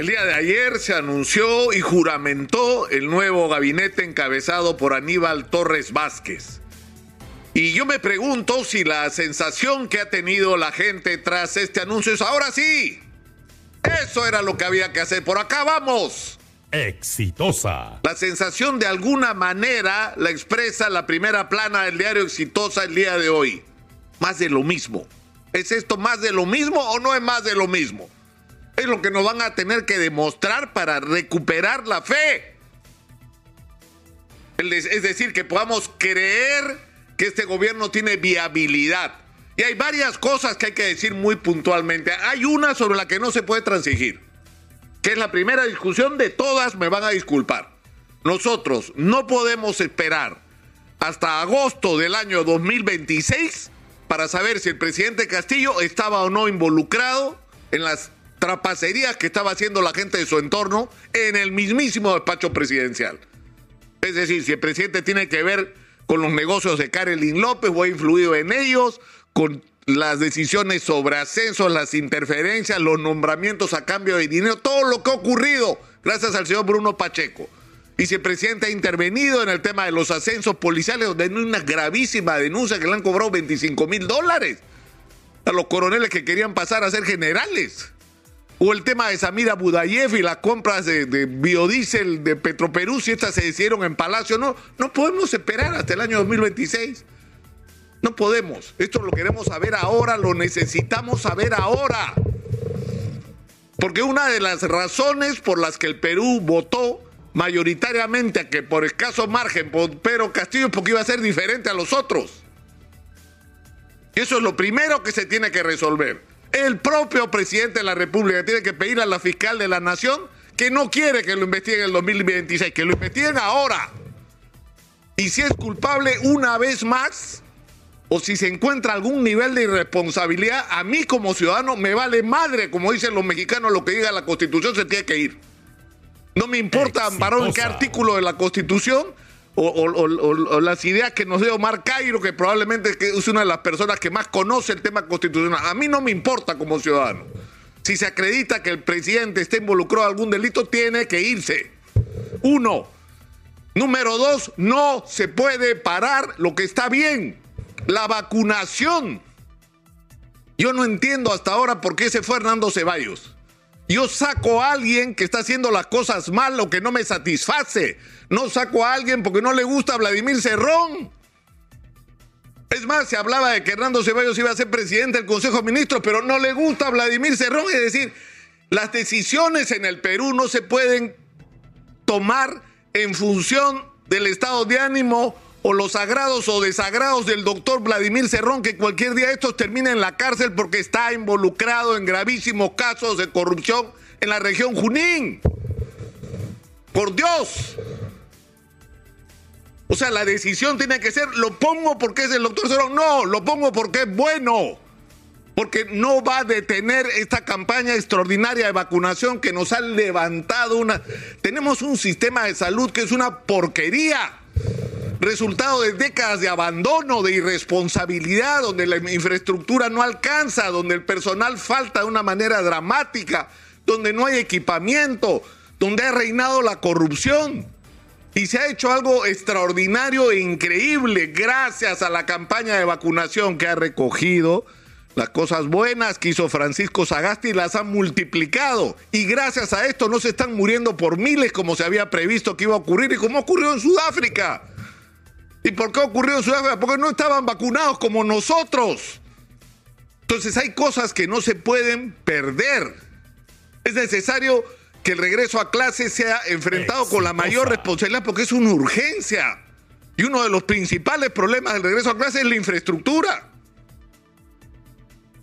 El día de ayer se anunció y juramentó el nuevo gabinete encabezado por Aníbal Torres Vázquez. Y yo me pregunto si la sensación que ha tenido la gente tras este anuncio es ahora sí. Eso era lo que había que hacer. Por acá vamos. Exitosa. La sensación de alguna manera la expresa la primera plana del diario Exitosa el día de hoy. Más de lo mismo. ¿Es esto más de lo mismo o no es más de lo mismo? Es lo que nos van a tener que demostrar para recuperar la fe. Es decir, que podamos creer que este gobierno tiene viabilidad. Y hay varias cosas que hay que decir muy puntualmente. Hay una sobre la que no se puede transigir, que es la primera discusión de todas, me van a disculpar. Nosotros no podemos esperar hasta agosto del año 2026 para saber si el presidente Castillo estaba o no involucrado en las trapacerías que estaba haciendo la gente de su entorno en el mismísimo despacho presidencial. Es decir, si el presidente tiene que ver con los negocios de Karelin López o ha influido en ellos, con las decisiones sobre ascensos, las interferencias, los nombramientos a cambio de dinero, todo lo que ha ocurrido gracias al señor Bruno Pacheco. Y si el presidente ha intervenido en el tema de los ascensos policiales, donde hay una gravísima denuncia que le han cobrado 25 mil dólares a los coroneles que querían pasar a ser generales. O el tema de Samira Budayev y las compras de, biodiesel de Petroperú, si estas se hicieron en Palacio, no, no podemos esperar hasta el año 2026. No podemos. Esto lo queremos saber ahora, lo necesitamos saber ahora. Porque una de las razones por las que el Perú votó mayoritariamente a que por escaso margen, pero Castillo porque iba a ser diferente a los otros. Eso es lo primero que se tiene que resolver. El propio presidente de la República tiene que pedir a la fiscal de la Nación que no quiere que lo investiguen en el 2026, que lo investiguen ahora. Y si es culpable una vez más, o si se encuentra algún nivel de irresponsabilidad, a mí como ciudadano me vale madre, como dicen los mexicanos, lo que diga la Constitución se tiene que ir. No me importa, en qué artículo de la Constitución o, las ideas que nos dio Omar Cairo, que probablemente es una de las personas que más conoce el tema constitucional. A mí no me importa como ciudadano. Si se acredita que el presidente está involucrado en algún delito, tiene que irse. Uno. Número dos, no se puede parar lo que está bien, la vacunación. Yo no entiendo hasta ahora por qué se fue Hernando Ceballos. Yo saco a alguien que está haciendo las cosas mal o que no me satisface. No saco a alguien porque no le gusta a Vladimir Cerrón. Es más, se hablaba de que Hernando Ceballos iba a ser presidente del Consejo de Ministros, pero no le gusta a Vladimir Cerrón. Es decir, las decisiones en el Perú no se pueden tomar en función del estado de ánimo o los sagrados o desagrados del doctor Vladimir Cerrón, que cualquier día estos termina en la cárcel porque está involucrado en gravísimos casos de corrupción en la región Junín. Por Dios. O sea, la decisión tiene que ser, lo pongo porque es el doctor Cerrón. No, lo pongo porque es bueno. Porque no va a detener esta campaña extraordinaria de vacunación que nos ha levantado una... Tenemos un sistema de salud que es una porquería resultado de décadas de abandono, de irresponsabilidad, donde la infraestructura no alcanza, donde el personal falta de una manera dramática, donde no hay equipamiento, donde ha reinado la corrupción. Y se ha hecho algo extraordinario e increíble gracias a la campaña de vacunación que ha recogido. Las cosas buenas que hizo Francisco Sagasti las han multiplicado. Y gracias a esto no se están muriendo por miles como se había previsto que iba a ocurrir y como ocurrió en Sudáfrica. ¿Y por qué ocurrió en Sudáfrica? Porque no estaban vacunados como nosotros. Entonces hay cosas que no se pueden perder. Es necesario que el regreso a clase sea enfrentado con la mayor responsabilidad porque es una urgencia. Y uno de los principales problemas del regreso a clase es la infraestructura.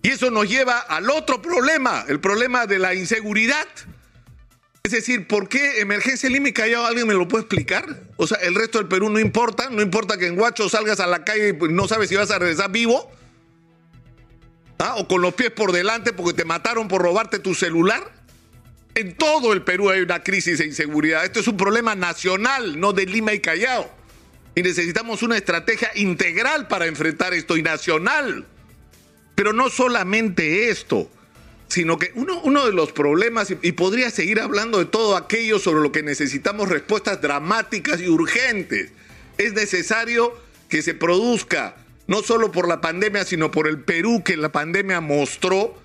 Y eso nos lleva al otro problema, el problema de la inseguridad. Es decir, ¿por qué emergencia Lima y Callao? ¿Alguien me lo puede explicar? O sea, el resto del Perú no importa. No importa que en Guacho salgas a la calle y no sabes si vas a regresar vivo. ¿Ah? O con los pies por delante porque te mataron por robarte tu celular. En todo el Perú hay una crisis de inseguridad. Esto es un problema nacional, no de Lima y Callao. Y necesitamos una estrategia integral para enfrentar esto y nacional. Pero no solamente esto sino que uno, uno de los problemas, y, y podría seguir hablando de todo aquello sobre lo que necesitamos respuestas dramáticas y urgentes, es necesario que se produzca, no solo por la pandemia, sino por el Perú que la pandemia mostró,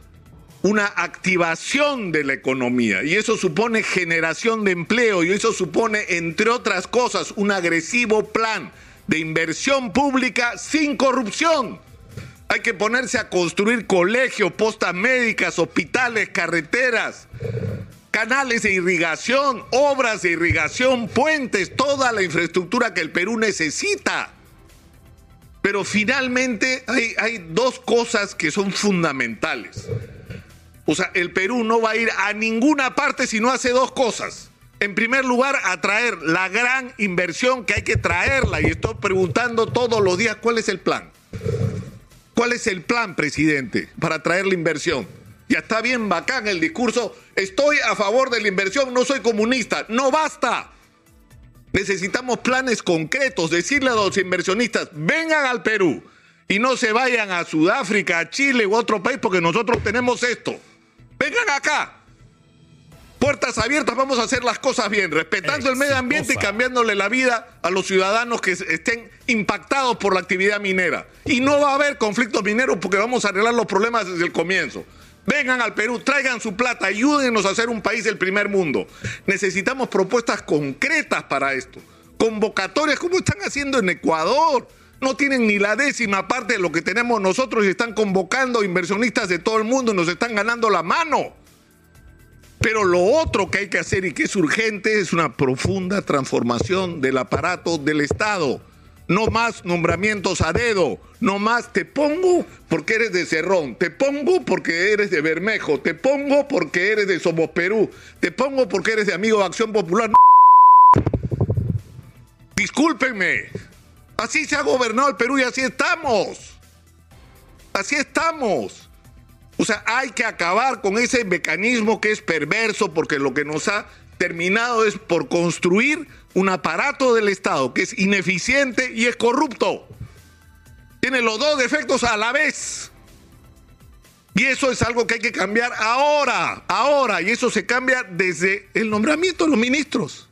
una activación de la economía. Y eso supone generación de empleo, y eso supone, entre otras cosas, un agresivo plan de inversión pública sin corrupción. Hay que ponerse a construir colegios, postas médicas, hospitales, carreteras, canales de irrigación, obras de irrigación, puentes, toda la infraestructura que el Perú necesita. Pero finalmente hay, dos cosas que son fundamentales. O sea, el Perú no va a ir a ninguna parte si no hace dos cosas. En primer lugar, atraer la gran inversión que hay que traerla. Y estoy preguntando todos los días cuál es el plan. ¿Cuál es el plan, presidente, para traer la inversión? Ya está bien bacán el discurso. Estoy a favor de la inversión, no soy comunista. No basta. Necesitamos planes concretos. Decirle a los inversionistas, vengan al Perú y no se vayan a Sudáfrica, a Chile u otro país porque nosotros tenemos esto. Vengan acá. Puertas abiertas, vamos a hacer las cosas bien, respetando el medio ambiente y cambiándole la vida a los ciudadanos que estén impactados por la actividad minera. Y no va a haber conflictos mineros porque vamos a arreglar los problemas desde el comienzo. Vengan al Perú, traigan su plata, ayúdenos a ser un país del primer mundo. Necesitamos propuestas concretas para esto. Convocatorias como están haciendo en Ecuador. No tienen ni la décima parte de lo que tenemos nosotros y están convocando inversionistas de todo el mundo y nos están ganando la mano. Pero lo otro que hay que hacer y que es urgente es una profunda transformación del aparato del Estado. No más nombramientos a dedo, no más te pongo porque eres de Cerrón, te pongo porque eres de Bermejo, te pongo porque eres de Somos Perú, te pongo porque eres de Amigo de Acción Popular. Discúlpenme, así se ha gobernado el Perú y así estamos. Así estamos. O sea, hay que acabar con ese mecanismo que es perverso porque lo que nos ha terminado es por construir un aparato del Estado que es ineficiente y es corrupto. Tiene los dos defectos a la vez. Y eso es algo que hay que cambiar ahora, ahora. Y eso se cambia desde el nombramiento de los ministros.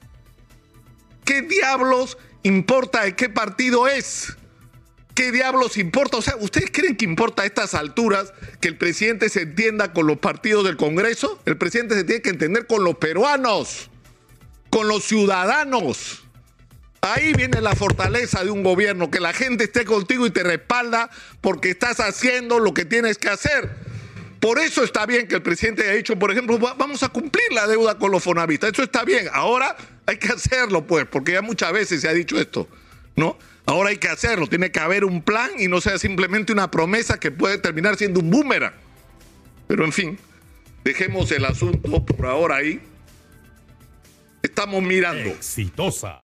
¿Qué diablos importa de qué partido es? ¿Qué diablos importa? O sea, ¿ustedes creen que importa a estas alturas que el presidente se entienda con los partidos del Congreso? El presidente se tiene que entender con los peruanos, con los ciudadanos. Ahí viene la fortaleza de un gobierno, que la gente esté contigo y te respalda porque estás haciendo lo que tienes que hacer. Por eso está bien que el presidente haya dicho, por ejemplo, vamos a cumplir la deuda con los fonavistas. Eso está bien. Ahora hay que hacerlo, pues, porque ya muchas veces se ha dicho esto, ¿no? Ahora hay que hacerlo, tiene que haber un plan y no sea simplemente una promesa que puede terminar siendo un boomerang. Pero en fin, dejemos el asunto por ahora ahí. Estamos mirando. Exitosa.